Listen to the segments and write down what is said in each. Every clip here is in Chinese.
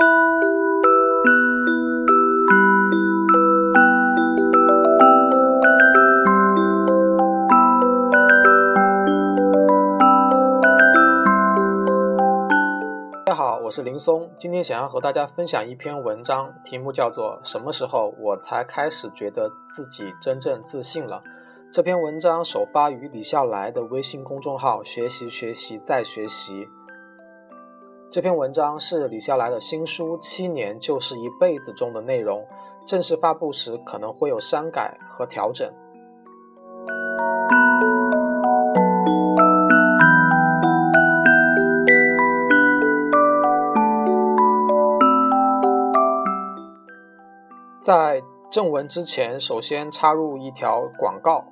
大家好，我是林松，今天想要和大家分享一篇文章，题目叫做《什么时候我才开始觉得自己真正自信了》。这篇文章首发于李笑来的微信公众号“学习学习再学习”。这篇文章是李笑来的新书《七年就是一辈子》中的内容，正式发布时可能会有删改和调整。在正文之前，首先插入一条广告。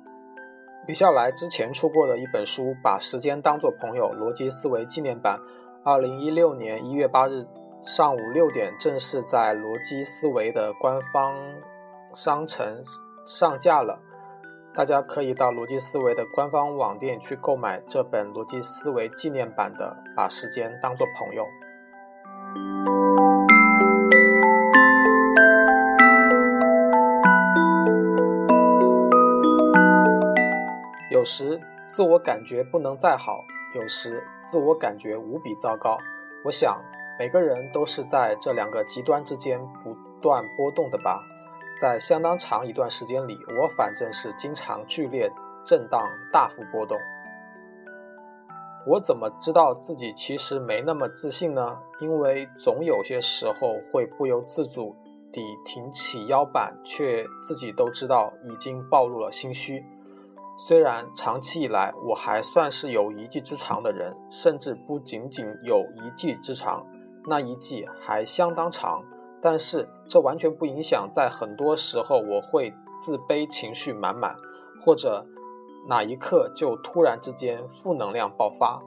李笑来之前出过的一本书《把时间当作朋友：逻辑思维纪念版》，二零一六年一月八日上午六点正式在逻辑思维的官方商城上架了。大家可以到逻辑思维的官方网店去购买这本逻辑思维纪念版的《把时间当作朋友》。有时自我感觉不能再好，有时自我感觉无比糟糕。我想每个人都是在这两个极端之间不断波动的吧。在相当长一段时间里，我反正是经常剧烈震荡、大幅波动。我怎么知道自己其实没那么自信呢？因为总有些时候会不由自主地挺起腰板，却自己都知道已经暴露了心虚。虽然长期以来我还算是有一技之长的人，甚至不仅仅有一技之长，那一技还相当长，但是这完全不影响，在很多时候我会自卑情绪满满，或者哪一刻就突然之间负能量爆发。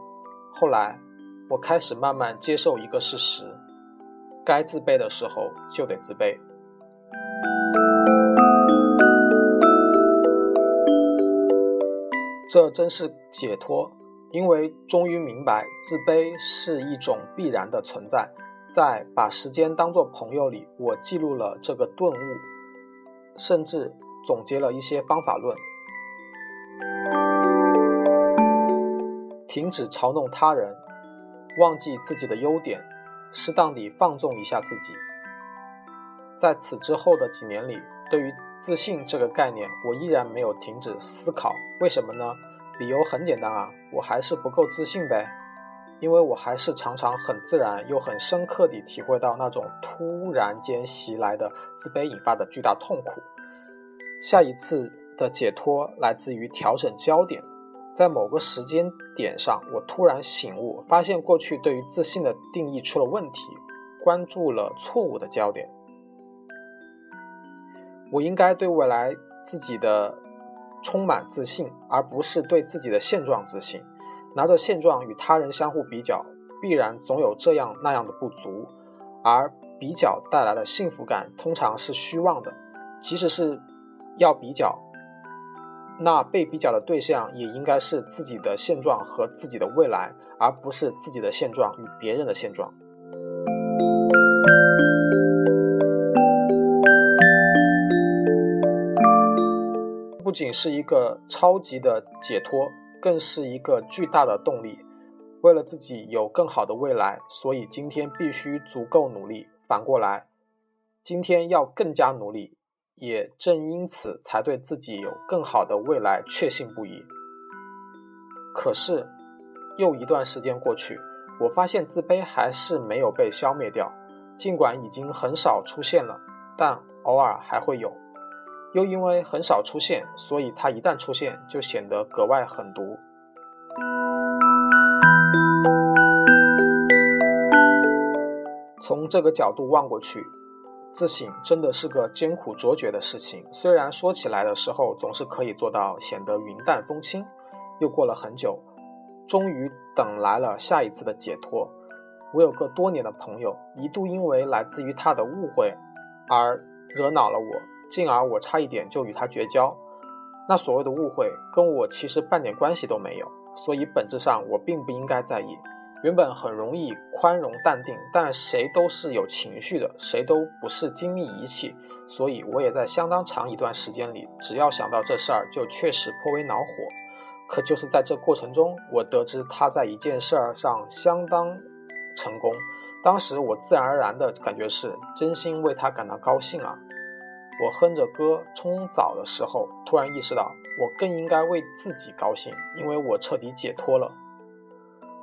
后来我开始慢慢接受一个事实：该自卑的时候就得自卑。这真是解脱，因为终于明白自卑是一种必然的存在。在把时间当作朋友里，我记录了这个顿悟，甚至总结了一些方法论。停止嘲弄他人，忘记自己的优点，适当地放纵一下自己。在此之后的几年里，对于自信这个概念，我依然没有停止思考。为什么呢？理由很简单啊，我还是不够自信呗。因为我还是常常很自然又很深刻地体会到那种突然间袭来的自卑引发的巨大痛苦。下一次的解脱来自于调整焦点，在某个时间点上，我突然醒悟，发现过去对于自信的定义出了问题，关注了错误的焦点。我应该对未来自己的充满自信，而不是对自己的现状自信。拿着现状与他人相互比较，必然总有这样那样的不足，而比较带来的幸福感通常是虚妄的。即使是要比较，那被比较的对象也应该是自己的现状和自己的未来，而不是自己的现状与别人的现状。不仅是一个超级的解脱，更是一个巨大的动力。为了自己有更好的未来，所以今天必须足够努力。反过来，今天要更加努力，也正因此才对自己有更好的未来确信不疑。可是，又一段时间过去，我发现自卑还是没有被消灭掉，尽管已经很少出现了，但偶尔还会有。又因为很少出现，所以它一旦出现就显得格外狠毒。从这个角度望过去，自省真的是个艰苦卓绝的事情。虽然说起来的时候总是可以做到显得云淡风轻，又过了很久，终于等来了下一次的解脱。我有个多年的朋友，一度因为来自于他的误会而惹恼了我。进而我差一点就与他绝交，那所谓的误会跟我其实半点关系都没有，所以本质上我并不应该在意。原本很容易宽容淡定，但谁都是有情绪的，谁都不是精密仪器，所以我也在相当长一段时间里，只要想到这事儿，就确实颇为恼火。可就是在这过程中，我得知他在一件事儿上相当成功。当时我自然而然的感觉是真心为他感到高兴啊！我哼着歌冲澡的时候，突然意识到我更应该为自己高兴，因为我彻底解脱了。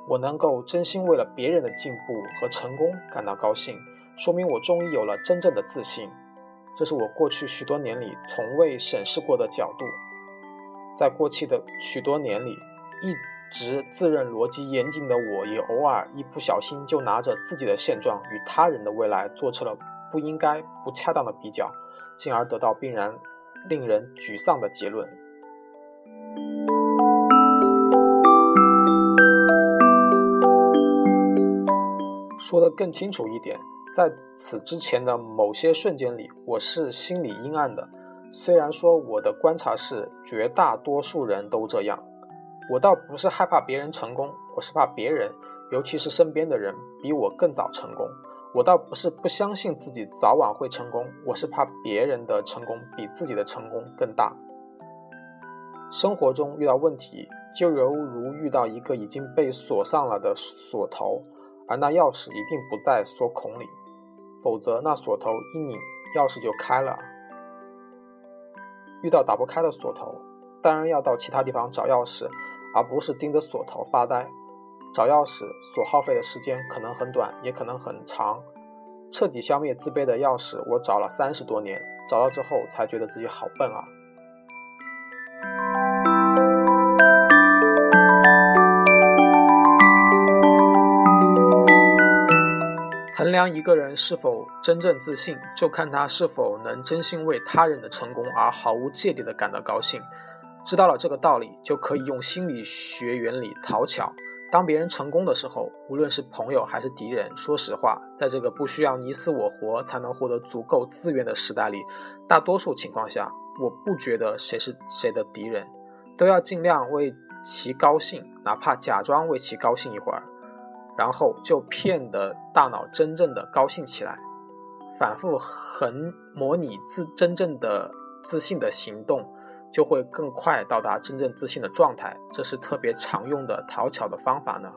我能够真心为了别人的进步和成功感到高兴，说明我终于有了真正的自信。这是我过去许多年里从未审视过的角度。在过去的许多年里，一直自认逻辑严谨的我，也偶尔一不小心就拿着自己的现状与他人的未来做出了不应该、不恰当的比较，进而得到必然令人沮丧的结论。说得更清楚一点，在此之前的某些瞬间里，我是心里阴暗的。虽然说我的观察是绝大多数人都这样，我倒不是害怕别人成功，我是怕别人，尤其是身边的人比我更早成功。我倒不是不相信自己早晚会成功，我是怕别人的成功比自己的成功更大。生活中遇到问题，就犹如遇到一个已经被锁上了的锁头，而那钥匙一定不在锁孔里，否则那锁头一拧，钥匙就开了。遇到打不开的锁头，当然要到其他地方找钥匙，而不是盯着锁头发呆。找钥匙所耗费的时间可能很短，也可能很长。彻底消灭自卑的钥匙，我找了三十多年，找到之后才觉得自己好笨啊。衡量一个人是否真正自信，就看他是否能真心为他人的成功而毫无芥蒂地感到高兴。知道了这个道理，就可以用心理学原理讨巧。当别人成功的时候，无论是朋友还是敌人，说实话，在这个不需要你死我活才能获得足够资源的时代里，大多数情况下，我不觉得谁是谁的敌人，都要尽量为其高兴，哪怕假装为其高兴一会儿。然后就骗得大脑真正的高兴起来，反复横模拟自真正的自信的行动，就会更快到达真正自信的状态。这是特别常用的讨巧的方法呢。